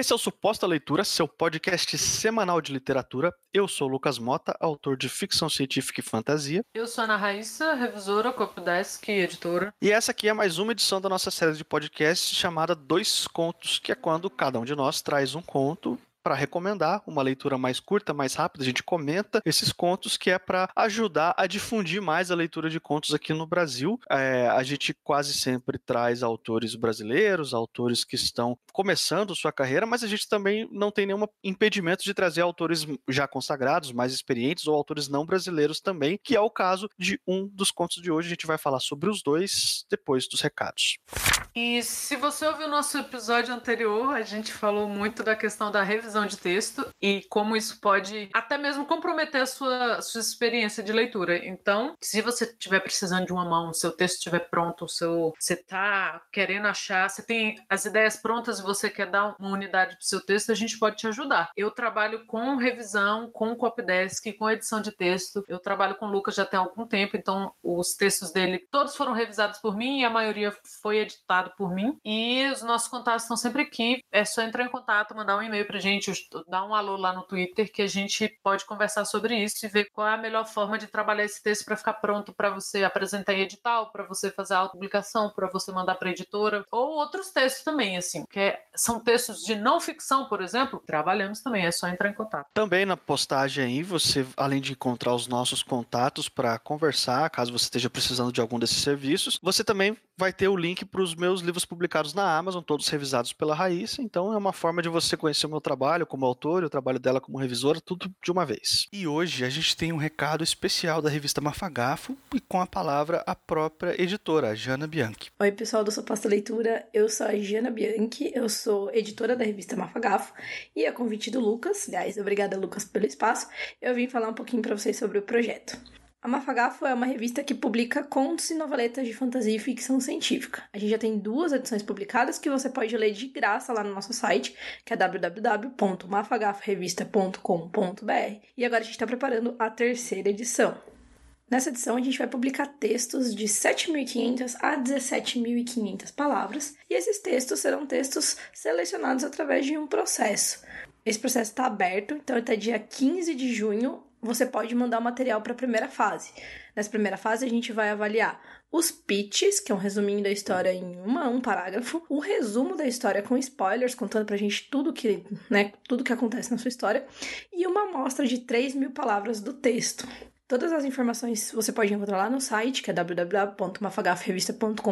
Esse é o Suposta Leitura, seu podcast semanal de literatura. Eu sou o Lucas Mota, autor de ficção científica e fantasia. Eu sou a Ana Raíssa, revisora, Copdesk e editora. E essa aqui é mais uma edição da nossa série de podcast chamada Dois Contos, que é quando cada um de nós traz um conto para recomendar uma leitura mais curta, mais rápida. A gente comenta esses contos que é para ajudar a difundir mais a leitura de contos aqui no Brasil. É, a gente quase sempre traz autores brasileiros, autores que estão começando sua carreira, mas a gente também não tem nenhum impedimento de trazer autores já consagrados, mais experientes ou autores não brasileiros também, que é o caso de um dos contos de hoje. A gente vai falar sobre os dois depois dos recados. E se você ouviu o nosso episódio anterior, a gente falou muito da questão da revisão de texto e como isso pode até mesmo comprometer a sua, sua experiência de leitura. Então, se você estiver precisando de uma mão, seu texto estiver pronto, seu, você está querendo achar, você tem as ideias prontas e você quer dar uma unidade para o seu texto, a gente pode te ajudar. Eu trabalho com revisão, com copydesk, com edição de texto. Eu trabalho com o Lucas já tem algum tempo, então os textos dele todos foram revisados por mim e a maioria foi por mim. E os nossos contatos estão sempre aqui. É só entrar em contato, mandar um e-mail pra gente dá um alô lá no Twitter que a gente pode conversar sobre isso e ver qual é a melhor forma de trabalhar esse texto para ficar pronto para você apresentar em edital, para você fazer a autopublicação, para você mandar para editora, ou outros textos também, assim, que é, são textos de não ficção, por exemplo, trabalhamos também, é só entrar em contato. Também na postagem aí, você, além de encontrar os nossos contatos para conversar, caso você esteja precisando de algum desses serviços, você também vai ter o link para os meus livros publicados na Amazon, todos revisados pela Raíssa, então é uma forma de você conhecer o meu trabalho como autor e o trabalho dela como revisora, tudo de uma vez. E hoje a gente tem um recado especial da revista Mafagafo e com a palavra a própria editora, Jana Bianchi. Oi, pessoal do Suposta Leitura, eu sou a Jana Bianchi, eu sou editora da revista Mafagafo e a convite do Lucas, aliás, obrigada Lucas pelo espaço, eu vim falar um pouquinho para vocês sobre o projeto. A Mafagafo é uma revista que publica contos e noveletas de fantasia e ficção científica. A gente já tem duas edições publicadas que você pode ler de graça lá no nosso site, que é www.mafagaforevista.com.br. E agora a gente está preparando a terceira edição. Nessa edição, a gente vai publicar textos de 7.500 a 17.500 palavras, e esses textos serão textos selecionados através de um processo. Esse processo está aberto, então até dia 15 de junho você pode mandar o material para a primeira fase. Nessa primeira fase, a gente vai avaliar os pitches, que é um resuminho da história em uma, um parágrafo, o resumo da história com spoilers, contando pra gente tudo que, né, tudo que acontece na sua história, e uma amostra de 3 mil palavras do texto. Todas as informações você pode encontrar lá no site, que é www.mafagafrevista.com.br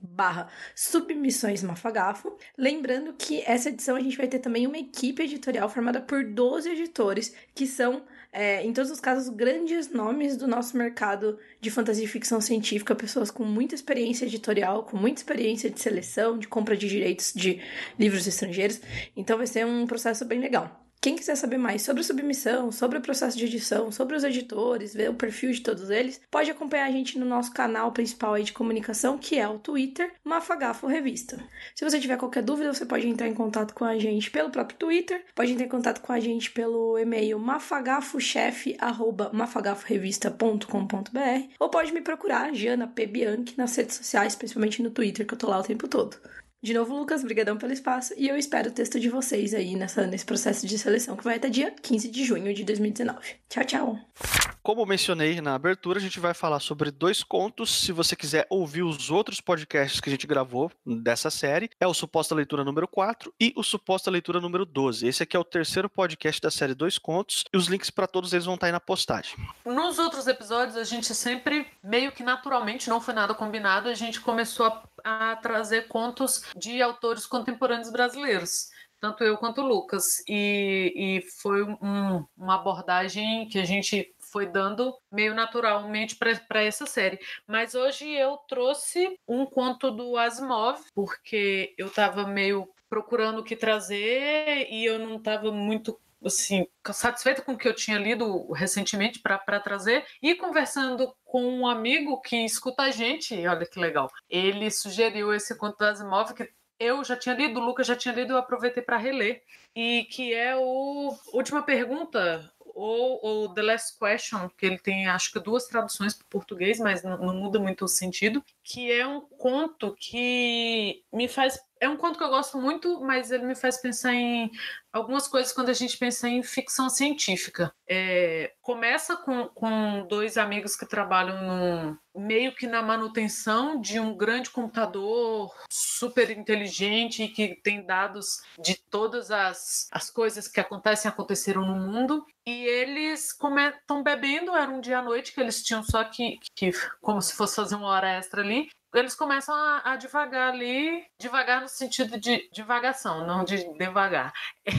barra submissões Mafagafo. Lembrando que essa edição a gente vai ter também uma equipe editorial formada por 12 editores, que são, é, em todos os casos, grandes nomes do nosso mercado de fantasia e ficção científica, pessoas com muita experiência editorial, com muita experiência de seleção, de compra de direitos de livros estrangeiros. Então vai ser um processo bem legal. Quem quiser saber mais sobre submissão, sobre o processo de edição, sobre os editores, ver o perfil de todos eles, pode acompanhar a gente no nosso canal principal de comunicação, que é o Twitter, Mafagafo Revista. Se você tiver qualquer dúvida, você pode entrar em contato com a gente pelo próprio Twitter, pode entrar em contato com a gente pelo e-mail mafagafochefe@mafagaforevista.com.br ou pode me procurar, Jana P. Bianchi, nas redes sociais, principalmente no Twitter, que eu tô lá o tempo todo. De novo, Lucas, brigadão pelo espaço e eu espero o texto de vocês aí nessa, nesse processo de seleção que vai até dia 15 de junho de 2019. Tchau, tchau! Como mencionei na abertura, a gente vai falar sobre dois contos. Se você quiser ouvir os outros podcasts que a gente gravou dessa série, é o Suposta Leitura número 4 e o Suposta Leitura número 12. Esse aqui é o terceiro podcast da série Dois Contos e os links para todos eles vão estar aí na postagem. Nos outros episódios, a gente sempre, meio que naturalmente, não foi nada combinado, a gente começou a a trazer contos de autores contemporâneos brasileiros tanto eu quanto o Lucas. E, e foi um, uma abordagem que a gente foi dando meio naturalmente para essa série. Mas hoje eu trouxe um conto do Asimov, porque eu estava meio procurando o que trazer e eu não estava muito assim, satisfeita com o que eu tinha lido recentemente para trazer e conversando com um amigo que escuta a gente, olha que legal. Ele sugeriu esse conto das Asimov que eu já tinha lido, o Lucas já tinha lido, eu aproveitei para reler. E que é o Última Pergunta, ou, The Last Question, que ele tem acho que duas traduções para o português, mas não, não, muda muito o sentido, que é um conto que me faz é um conto que eu gosto muito, mas ele me faz pensar em algumas coisas quando a gente pensa em ficção científica. É, começa com, com dois amigos que trabalham num, meio que na manutenção de um grande computador super inteligente que tem dados de todas as, as coisas que acontecem aconteceram no mundo. E eles estão bebendo, era um dia à noite que eles tinham só que, que como se fosse fazer uma hora extra ali, eles começam a, a, devagar ali, devagar no sentido de divagação, não de devagar.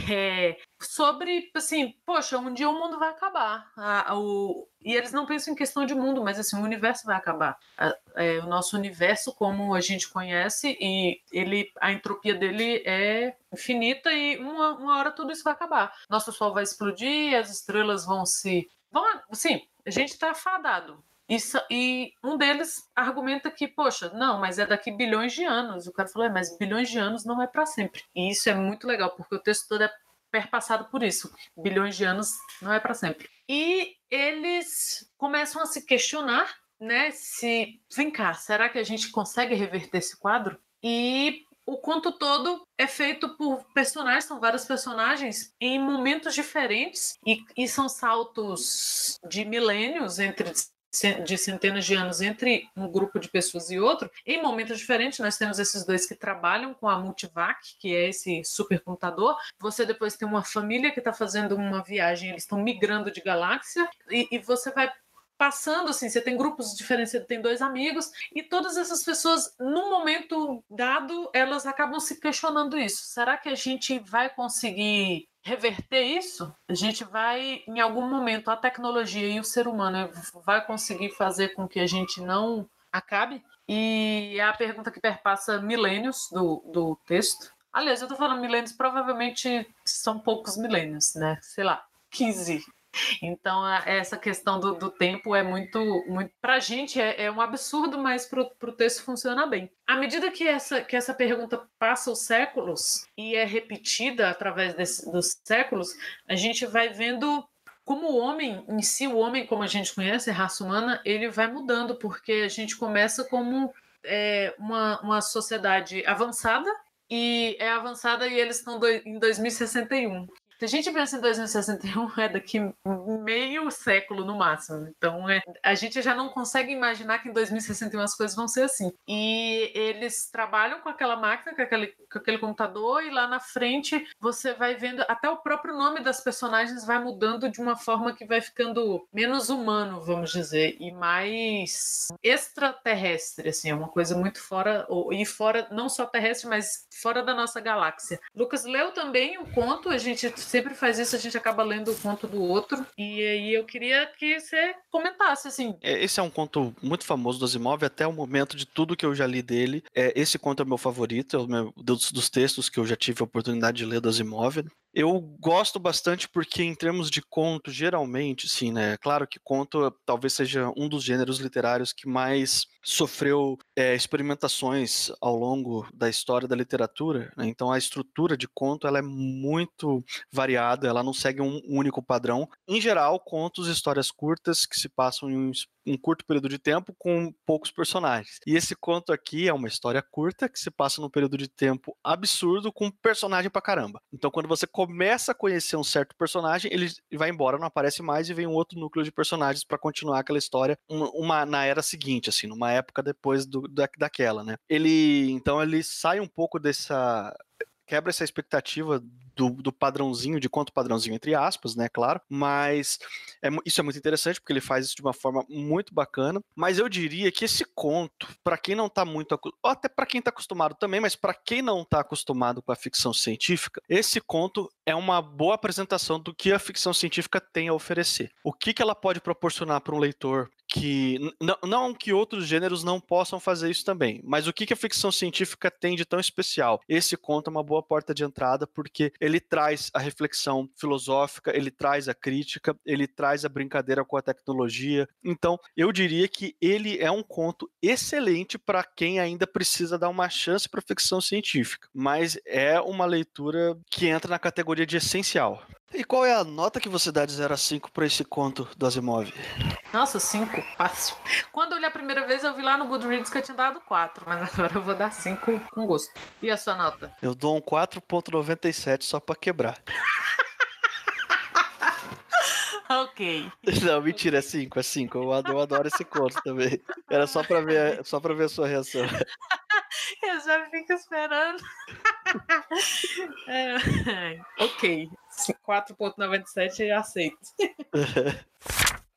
É, sobre, assim, poxa, um dia o mundo vai acabar. A, o, e eles não pensam em questão de mundo, mas assim, o universo vai acabar. A, é, o nosso universo, como a gente conhece, e ele, a entropia dele é infinita e uma, uma hora tudo isso vai acabar. Nosso Sol vai explodir, as estrelas vão se. Vão, assim, a gente está fadado isso, e um deles argumenta que, poxa, não, mas é daqui bilhões de anos. O cara falou, é, mas bilhões de anos não é para sempre. E isso é muito legal, porque o texto todo é perpassado por isso. Bilhões de anos não é para sempre. E eles começam a se questionar, né, se, vem cá, será que a gente consegue reverter esse quadro? E o conto todo é feito por personagens, são vários personagens em momentos diferentes e, e são saltos de milênios entre de centenas de anos entre um grupo de pessoas e outro, em momentos diferentes, nós temos esses dois que trabalham com a Multivac, que é esse supercomputador. Você depois tem uma família que está fazendo uma viagem, eles estão migrando de galáxia, e, e você vai passando assim, você tem grupos diferentes, você tem dois amigos, e todas essas pessoas, num momento dado, elas acabam se questionando isso. Será que a gente vai conseguir reverter isso, a gente vai, em algum momento, a tecnologia e o ser humano vai conseguir fazer com que a gente não acabe? E é a pergunta que perpassa milênios do, do texto. Aliás, eu tô falando milênios, provavelmente são poucos milênios, né? Sei lá, 15, então, essa questão do, do tempo é muito, muito para a gente é, é, um absurdo, mas para o texto funciona bem. À medida que essa, que essa pergunta passa os séculos e é repetida através desse, dos séculos, a gente vai vendo como o homem em si, o homem como a gente conhece, a raça humana, ele vai mudando, porque a gente começa como é, uma, uma sociedade avançada, e é avançada e eles estão em 2061. Se a gente pensa em 2061, é daqui meio século no máximo. Então, é, a gente já não consegue imaginar que em 2061 as coisas vão ser assim. E eles trabalham com aquela máquina, com aquele, com aquele computador, e lá na frente você vai vendo. Até o próprio nome das personagens vai mudando de uma forma que vai ficando menos humano, vamos dizer, e mais extraterrestre, assim, é uma coisa muito fora, e fora, não só terrestre, mas fora da nossa galáxia. Lucas leu também o conto, a gente sempre faz isso, a gente acaba lendo o conto do outro. E aí eu queria que você comentasse, assim. É, esse é um conto muito famoso do Asimov, até o momento de tudo que eu já li dele. É, esse conto é o meu favorito, é o meu, dos, dos textos que eu já tive a oportunidade de ler do Asimov. Eu gosto bastante porque, em termos de conto, geralmente, sim, né? Claro que conto talvez seja um dos gêneros literários que mais sofreu é, experimentações ao longo da história da literatura. Né? Então, a estrutura de conto ela é muito variada, ela não segue um único padrão. Em geral, contos, histórias curtas que se passam em um um curto período de tempo com poucos personagens. E esse conto aqui é uma história curta que se passa num período de tempo absurdo com personagem pra caramba. Então, quando você começa a conhecer um certo personagem, ele vai embora, não aparece mais e vem um outro núcleo de personagens para continuar aquela história uma, uma, na era seguinte, assim, numa época depois do, da, daquela, né? Ele, então, ele sai um pouco dessa quebra essa expectativa do, do, padrãozinho, de quanto padrãozinho, entre aspas, né, claro, mas é, isso é muito interessante porque ele faz isso de uma forma muito bacana, mas eu diria que esse conto, para quem não tá muito, ou até para quem tá acostumado também, mas para quem não tá acostumado com a ficção científica, esse conto é uma boa apresentação do que a ficção científica tem a oferecer. O que, que ela pode proporcionar para um leitor que não que outros gêneros não possam fazer isso também, mas o que, que a ficção científica tem de tão especial? Esse conto é uma boa porta de entrada porque ele traz a reflexão filosófica, ele traz a crítica, ele traz a brincadeira com a tecnologia. Então, eu diria que ele é um conto excelente para quem ainda precisa dar uma chance para ficção científica, mas é uma leitura que entra na categoria de essencial. E qual é a nota que você dá de 0 a 5 para esse conto do Asimov? Nossa, 5, fácil. Quando eu li a primeira vez, eu vi lá no Goodreads que eu tinha dado 4, mas agora eu vou dar 5 com gosto. E a sua nota? Eu dou um 4.97 só para quebrar. ok. Não, mentira, é 5, é 5. Eu adoro, eu adoro esse conto também. Era só pra ver, só pra ver a sua reação. Eu já fico esperando. é, ok. 4.97 aceito.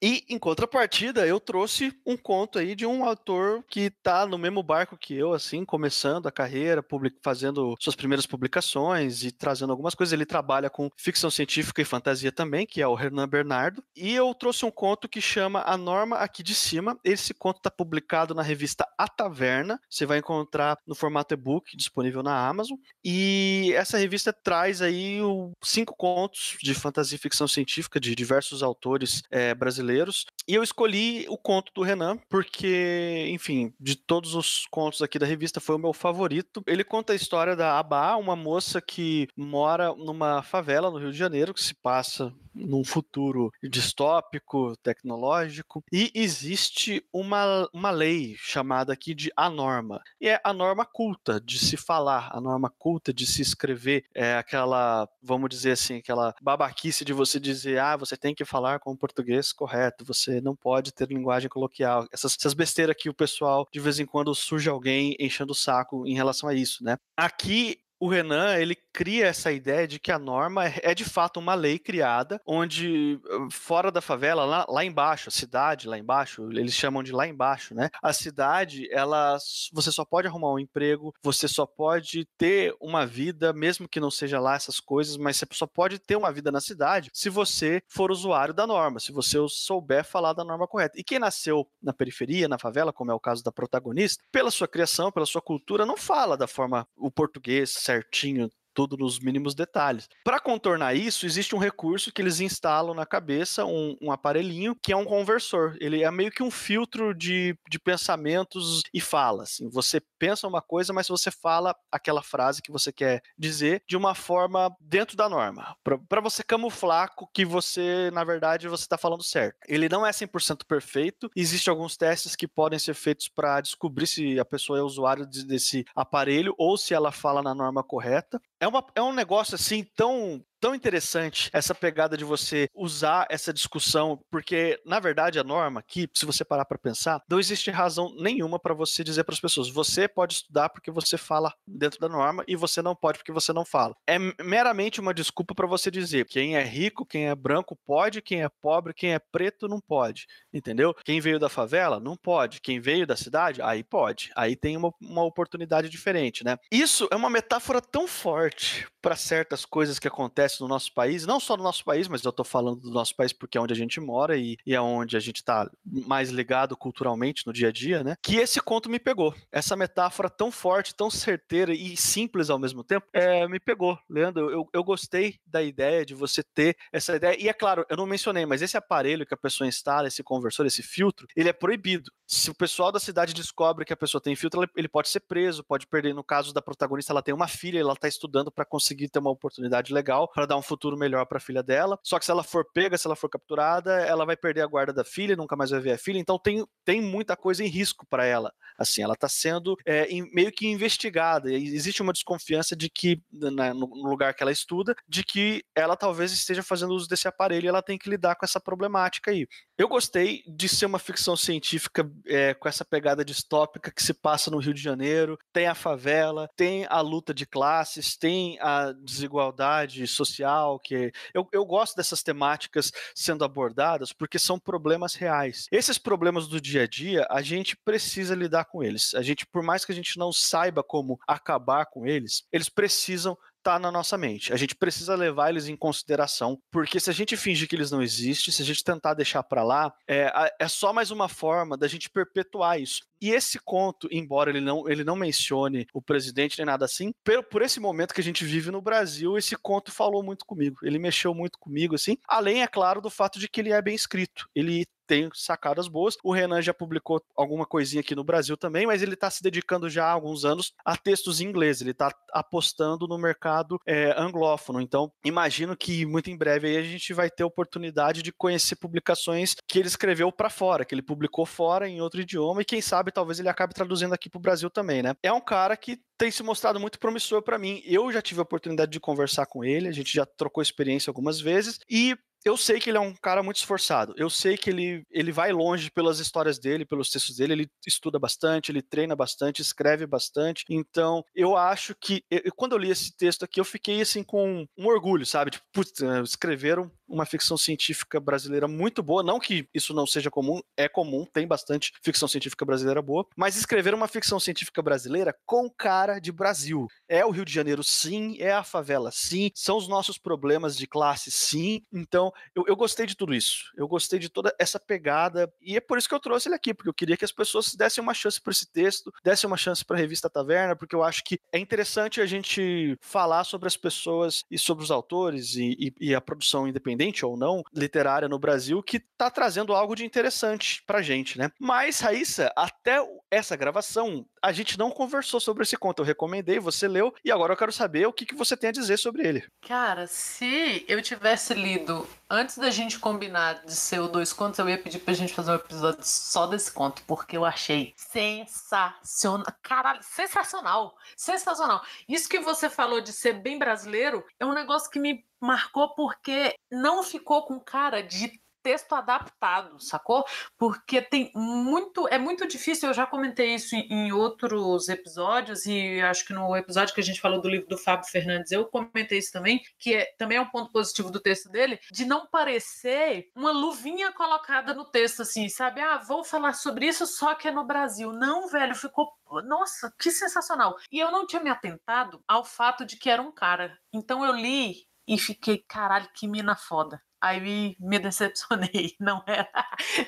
E, em contrapartida, eu trouxe um conto aí de um autor que tá no mesmo barco que eu, assim, começando a carreira, fazendo suas primeiras publicações e trazendo algumas coisas. Ele trabalha com ficção científica e fantasia também, que é o Hernan Bernardo. E eu trouxe um conto que chama A Norma Aqui de Cima. Esse conto tá publicado na revista A Taverna. Você vai encontrar no formato e-book, disponível na Amazon. E essa revista traz aí cinco contos de fantasia e ficção científica de diversos autores é, brasileiros brasileiros. E eu escolhi o conto do Renan, porque, enfim, de todos os contos aqui da revista, foi o meu favorito. Ele conta a história da Abá, uma moça que mora numa favela no Rio de Janeiro, que se passa num futuro distópico, tecnológico, e existe uma, uma lei chamada aqui de a norma. E é a norma culta de se falar, a norma culta de se escrever, é aquela, vamos dizer assim, aquela babaquice de você dizer, ah, você tem que falar com o português correto, você não pode ter linguagem coloquial. Essas, essas besteiras que o pessoal, de vez em quando, surge alguém enchendo o saco em relação a isso, né? Aqui o Renan ele cria essa ideia de que a norma é, é de fato uma lei criada, onde fora da favela, lá, lá embaixo, a cidade lá embaixo, eles chamam de lá embaixo, né? A cidade, ela, você só pode arrumar um emprego, você só pode ter uma vida, mesmo que não seja lá essas coisas, mas você só pode ter uma vida na cidade se você for usuário da norma, se você souber falar da norma correta. E quem nasceu na periferia, na favela, como é o caso da protagonista, pela sua criação, pela sua cultura, não fala da forma o português certinho tudo nos mínimos detalhes. Para contornar isso, existe um recurso que eles instalam na cabeça, um, um, aparelhinho, que é um conversor. Ele é meio que um filtro de, de pensamentos e falas. Assim. Você pensa uma coisa, mas você fala aquela frase que você quer dizer de uma forma dentro da norma, para você camuflar que você, na verdade, você está falando certo. Ele não é 100% perfeito, existem alguns testes que podem ser feitos para descobrir se a pessoa é usuário desse aparelho ou se ela fala na norma correta. É, uma, é um negócio assim tão tão interessante essa pegada de você usar essa discussão, porque na verdade a norma aqui, se você parar para pensar, não existe razão nenhuma para você dizer para as pessoas, você pode estudar porque você fala dentro da norma e você não pode porque você não fala. É meramente uma desculpa para você dizer quem é rico, quem é branco pode, quem é pobre, quem é preto não pode, entendeu? Quem veio da favela não pode, quem veio da cidade, aí pode. Aí tem uma, uma oportunidade diferente, né? Isso é uma metáfora tão forte para certas coisas que acontecem acontece no nosso país, não só no nosso país, mas eu estou falando do nosso país porque é onde a gente mora e, e é onde a gente está mais ligado culturalmente no dia a dia, né? Que esse conto me pegou. Essa metáfora tão forte, tão certeira e simples ao mesmo tempo, é, me pegou. Leandro, eu, eu gostei da ideia de você ter essa ideia. E é claro, eu não mencionei, mas esse aparelho que a pessoa instala, esse conversor, esse filtro, ele é proibido. Se o pessoal da cidade descobre que a pessoa tem filtro, ele pode ser preso, pode perder. No caso da protagonista, ela tem uma filha, ela está estudando para conseguir ter uma oportunidade legal para dar um futuro melhor para a filha dela. Só que se ela for pega, se ela for capturada, ela vai perder a guarda da filha, nunca mais vai ver a filha. Então tem, tem muita coisa em risco para ela. Assim, ela está sendo é, meio que investigada. Existe uma desconfiança de que, na, no lugar que ela estuda, de que ela talvez esteja fazendo uso desse aparelho e ela tem que lidar com essa problemática aí. Eu gostei de ser uma ficção científica é, com essa pegada distópica que se passa no Rio de Janeiro. Tem a favela, tem a luta de classes, tem a desigualdade social que eu, eu gosto dessas temáticas sendo abordadas porque são problemas reais. Esses problemas do dia a dia, a gente precisa lidar com eles. A gente, por mais que a gente não saiba como acabar com eles, eles precisam tá na nossa mente. A gente precisa levar eles em consideração, porque se a gente fingir que eles não existem, se a gente tentar deixar para lá, é, é só mais uma forma da gente perpetuar isso. E esse conto, embora ele não, ele não mencione o presidente nem nada assim, por, por esse momento que a gente vive no Brasil, esse conto falou muito comigo. Ele mexeu muito comigo, assim. Além, é claro, do fato de que ele é bem escrito. Ele tem sacadas boas. O Renan já publicou alguma coisinha aqui no Brasil também, mas ele está se dedicando já há alguns anos a textos em inglês. Ele está apostando no mercado é, anglófono. Então, imagino que muito em breve aí a gente vai ter oportunidade de conhecer publicações que ele escreveu para fora, que ele publicou fora em outro idioma e quem sabe talvez ele acabe traduzindo aqui para o Brasil também, né? É um cara que tem se mostrado muito promissor para mim. Eu já tive a oportunidade de conversar com ele, a gente já trocou experiência algumas vezes e eu sei que ele é um cara muito esforçado. Eu sei que ele, ele vai longe pelas histórias dele, pelos textos dele. Ele estuda bastante, ele treina bastante, escreve bastante. Então, eu acho que eu, quando eu li esse texto aqui, eu fiquei assim com um orgulho, sabe? Tipo, putz, eh, escreveram uma ficção científica brasileira muito boa. Não que isso não seja comum, é comum, tem bastante ficção científica brasileira boa, mas escrever uma ficção científica brasileira com cara de Brasil. É o Rio de Janeiro, sim, é a favela, sim, são os nossos problemas de classe, sim. Então, eu, eu gostei de tudo isso. Eu gostei de toda essa pegada, e é por isso que eu trouxe ele aqui, porque eu queria que as pessoas dessem uma chance para esse texto, dessem uma chance para a revista Taverna, porque eu acho que é interessante a gente falar sobre as pessoas e sobre os autores e, e, e a produção independente ou não, literária no Brasil, que está trazendo algo de interessante pra gente, né? Mas, Raíssa, até essa gravação, a gente não conversou sobre esse conto. Eu recomendei, você leu, e agora eu quero saber o que, que você tem a dizer sobre ele. Cara, se eu tivesse lido antes da gente combinar de ser o dois contos, eu ia pedir pra gente fazer um episódio só desse conto, porque eu achei sensacional. Caralho, sensacional! Sensacional. Isso que você falou de ser bem brasileiro é um negócio que me marcou porque não ficou com cara de texto adaptado, sacou? Porque tem muito, é muito difícil, eu já comentei isso em, outros episódios e acho que no episódio que a gente falou do livro do Fábio Fernandes, eu comentei isso também, que é, também é um ponto positivo do texto dele, de não parecer uma luvinha colocada no texto assim, sabe? Ah, vou falar sobre isso só que é no Brasil. Não, velho, ficou nossa, que sensacional. E eu não tinha me atentado ao fato de que era um cara. Então eu li e fiquei, caralho, que mina foda. Aí me decepcionei, não era.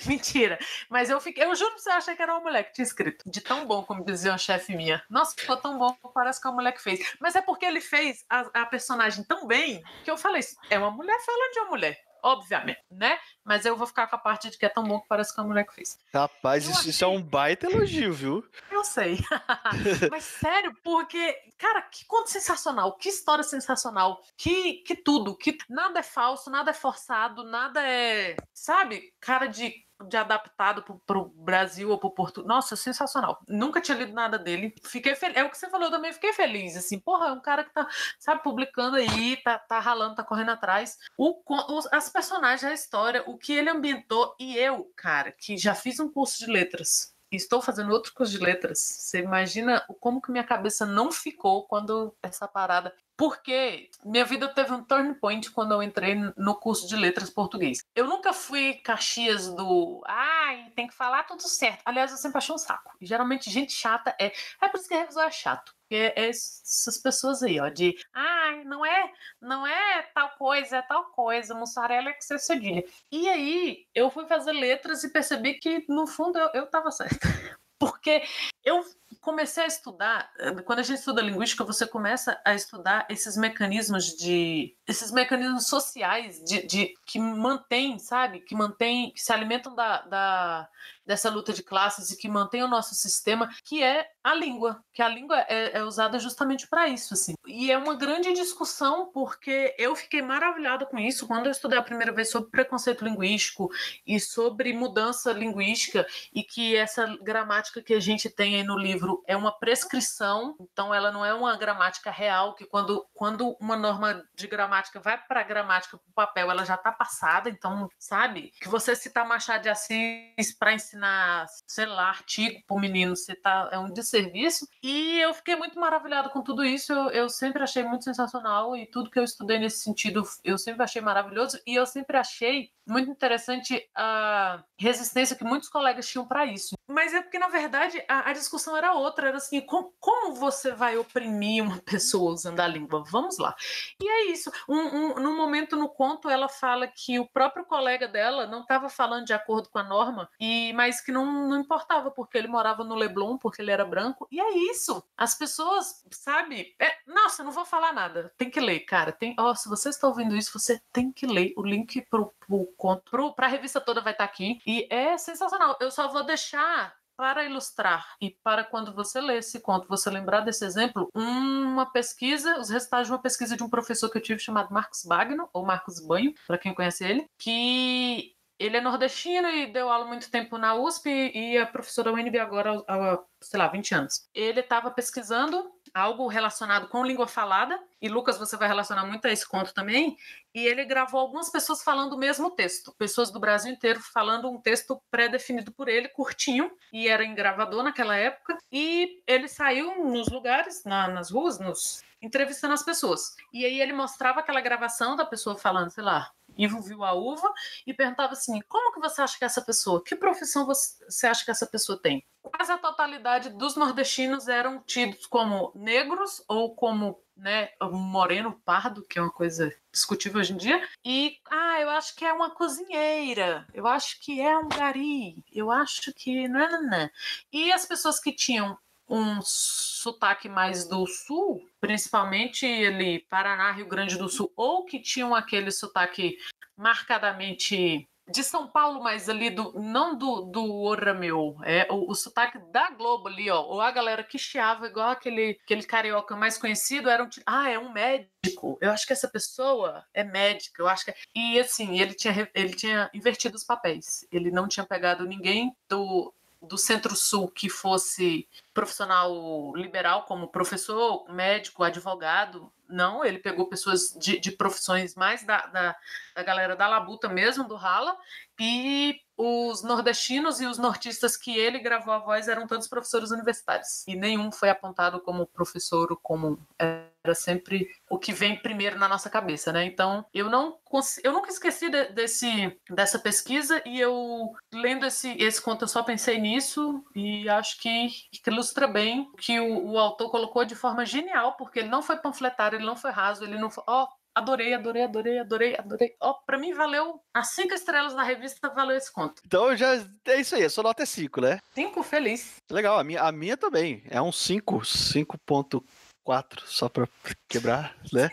Mentira. Mas eu fiquei, eu juro que você achei que era uma mulher que tinha escrito. De tão bom, como dizia uma chefe minha. Nossa, ficou tão bom, parece que é uma mulher que fez. Mas é porque ele fez a, a personagem tão bem que eu falei: é uma mulher falando de uma mulher obviamente, né? Mas eu vou ficar com a parte de que é tão bom que parece que a mulher que fez. Rapaz, isso, achei... isso, é um baita elogio, viu? Eu sei. Mas sério, porque, cara, que conto sensacional, que história sensacional, que, que tudo, que nada é falso, nada é forçado, nada é, sabe, cara de de adaptado para o Brasil ou para o. Nossa, sensacional. Nunca tinha lido nada dele. Fiquei feliz. É o que você falou, eu também fiquei feliz. Assim, porra, é um cara que tá, sabe, publicando aí, tá, tá ralando, tá correndo atrás. O, os, as personagens, a história, o que ele ambientou. E eu, cara, que já fiz um curso de letras estou fazendo outro curso de letras. Você imagina como que minha cabeça não ficou quando essa parada. Porque minha vida teve um turn point quando eu entrei no curso de letras português. Eu nunca fui Caxias do. Ai, tem que falar tudo certo. Aliás, eu sempre achei um saco. Geralmente, gente chata é. É por isso que revisor é chato. É, essas pessoas aí, ó, de ah, não é, não é tal coisa, é tal coisa, mussarela é que você cedilha. E aí eu fui fazer letras e percebi que, no fundo, eu, eu tava certa. Porque eu comecei a estudar, eh, quando a gente estuda linguística, você começa a estudar esses mecanismos de. esses mecanismos sociais de, de que mantêm, sabe? Que mantêm, que se alimentam da, da dessa luta de classes e que mantém o nosso sistema, que é a língua, que a língua é, é usada justamente para isso, assim. E é uma grande discussão porque eu fiquei maravilhada com isso quando eu estudei a primeira vez sobre preconceito linguístico e sobre mudança linguística e que essa gramática que a gente tem aí no livro é uma prescrição, então ela não é uma gramática real que quando, quando uma norma de gramática vai para a gramática para o papel, ela já está passada, então, sabe? Que você citar Machado de Assis para ensinar ensinar, sei lá, artigo para o menino, você tá, é um desserviço. E eu fiquei muito maravilhada com tudo isso, eu, eu sempre achei muito sensacional e tudo que eu estudei nesse sentido eu sempre achei maravilhoso e eu sempre achei muito interessante a resistência que muitos colegas tinham para isso. Mas é porque, na verdade, a, a discussão era outra, era assim, com, como você vai oprimir uma pessoa usando a língua? Vamos lá. E é isso. Um, um, num momento no conto, ela fala que o próprio colega dela não estava falando de acordo com a norma, e mas que não, não importava, porque ele morava no Leblon, porque ele era branco. E é isso. As pessoas, sabe? É, nossa, não vou falar nada. Tem que ler, cara. Tem, oh, se você está ouvindo isso, você tem que ler. O link pro, pro conto, pro, pra revista toda vai estar tá aqui. E é sensacional. Eu só vou deixar para ilustrar e para quando você ler esse conto, você lembrar desse exemplo, uma pesquisa, os resultados de uma pesquisa de um professor que eu tive chamado Marcos Bagno, ou Marcos Banho, para quem conhece ele, que ele é nordestino e deu aula muito tempo na USP e é professor da UNB agora há, sei lá, 20 anos. Ele estava pesquisando algo relacionado com língua falada, e Lucas, você vai relacionar muito a esse conto também, e ele gravou algumas pessoas falando o mesmo texto, pessoas do Brasil inteiro falando um texto pré-definido por ele, curtinho, e era em gravador naquela época, e ele saiu nos lugares, na, nas ruas, nos entrevistando as pessoas. E aí ele mostrava aquela gravação da pessoa falando, sei lá, Ivo viu a uva e perguntava assim: como que você acha que essa pessoa, que profissão você acha que essa pessoa tem? Quase a totalidade dos nordestinos eram tidos como negros ou como né, moreno pardo, que é uma coisa discutível hoje em dia. E, ah, eu acho que é uma cozinheira, eu acho que é um gari, eu acho que. Não, não, não. E as pessoas que tinham um sotaque mais do sul, principalmente ele Paraná, Rio Grande do Sul, ou que tinham aquele sotaque marcadamente de São Paulo, mas ali do não do do Ora meu, é o, o sotaque da Globo ali, ó, ou a galera que chiava igual aquele aquele carioca mais conhecido, era um ah, é um médico. Eu acho que essa pessoa é médica, eu acho que é... e assim, ele tinha ele tinha invertido os papéis. Ele não tinha pegado ninguém do do Centro-Sul que fosse profissional liberal, como professor, médico, advogado. Não, ele pegou pessoas de, de profissões mais da, da, da, galera da labuta mesmo, do rala, e os nordestinos e os nortistas que ele gravou a voz eram todos professores universitários. E nenhum foi apontado como professor ou como era sempre o que vem primeiro na nossa cabeça, né? Então, eu não eu nunca esqueci de, desse dessa pesquisa e eu lendo esse esse conto eu só pensei nisso e acho que, que ilustra bem que o, o, autor colocou de forma genial, porque ele não foi panfletário, ele não foi raso, ele não foi, ó, oh, Adorei, adorei, adorei, adorei, adorei. Ó, oh, pra mim valeu as cinco estrelas da revista, valeu esse conto. Então já é isso aí, a sua nota é cinco, né? Cinco, feliz. Legal, a minha, a minha também. É um cinco, cinco ponto 4, só para quebrar, né?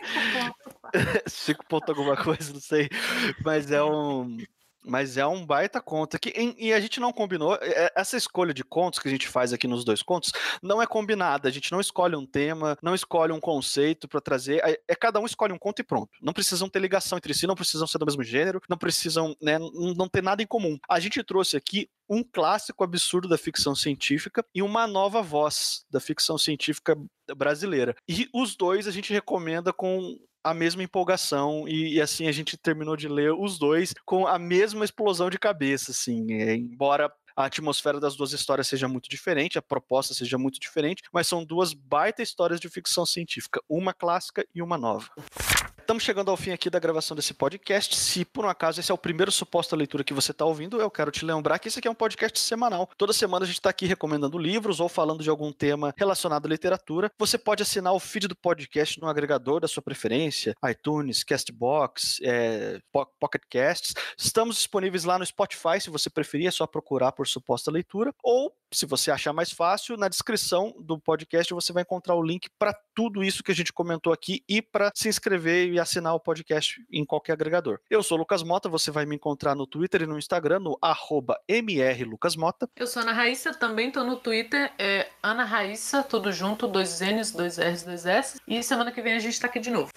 5 ponto alguma coisa, não sei. Mas é um. Mas é um baita conto. Que, e a gente não combinou. É, essa escolha de contos que a gente faz aqui nos dois contos não é combinada. A gente não escolhe um tema, não escolhe um conceito para trazer. É, é, cada um escolhe um conto e pronto. Não precisam ter ligação entre si, não precisam ser do mesmo gênero, não precisam, né, não ter nada em comum. A gente trouxe aqui um clássico absurdo da ficção científica e uma nova voz da ficção científica brasileira. E os dois a gente recomenda com a mesma empolgação e, e, assim a gente terminou de ler os dois com a mesma explosão de cabeça, assim, é, embora a atmosfera das duas histórias seja muito diferente, a proposta seja muito diferente, mas são duas baita histórias de ficção científica, uma clássica e uma nova estamos chegando ao fim aqui da gravação desse podcast. Se por um acaso esse é o primeiro suposto leitura que você está ouvindo, eu quero te lembrar que esse aqui é um podcast semanal. Toda semana a gente está aqui recomendando livros ou falando de algum tema relacionado à literatura. Você pode assinar o feed do podcast no agregador da sua preferência, iTunes, Castbox, é, Pocket Casts. Estamos disponíveis lá no Spotify, se você preferir, é só procurar por suposta leitura. Ou, se você achar mais fácil, na descrição do podcast você vai encontrar o link para tudo isso que a gente comentou aqui e para se inscrever e assinar o podcast em qualquer agregador. Eu sou Lucas Mota, você vai me encontrar no Twitter e no Instagram, no mrlucasmota. Eu sou Ana Raíssa, também tô no Twitter, é Ana Raíssa, tudo junto, dois N's, dois R's, dois S. E semana que vem a gente tá aqui de novo.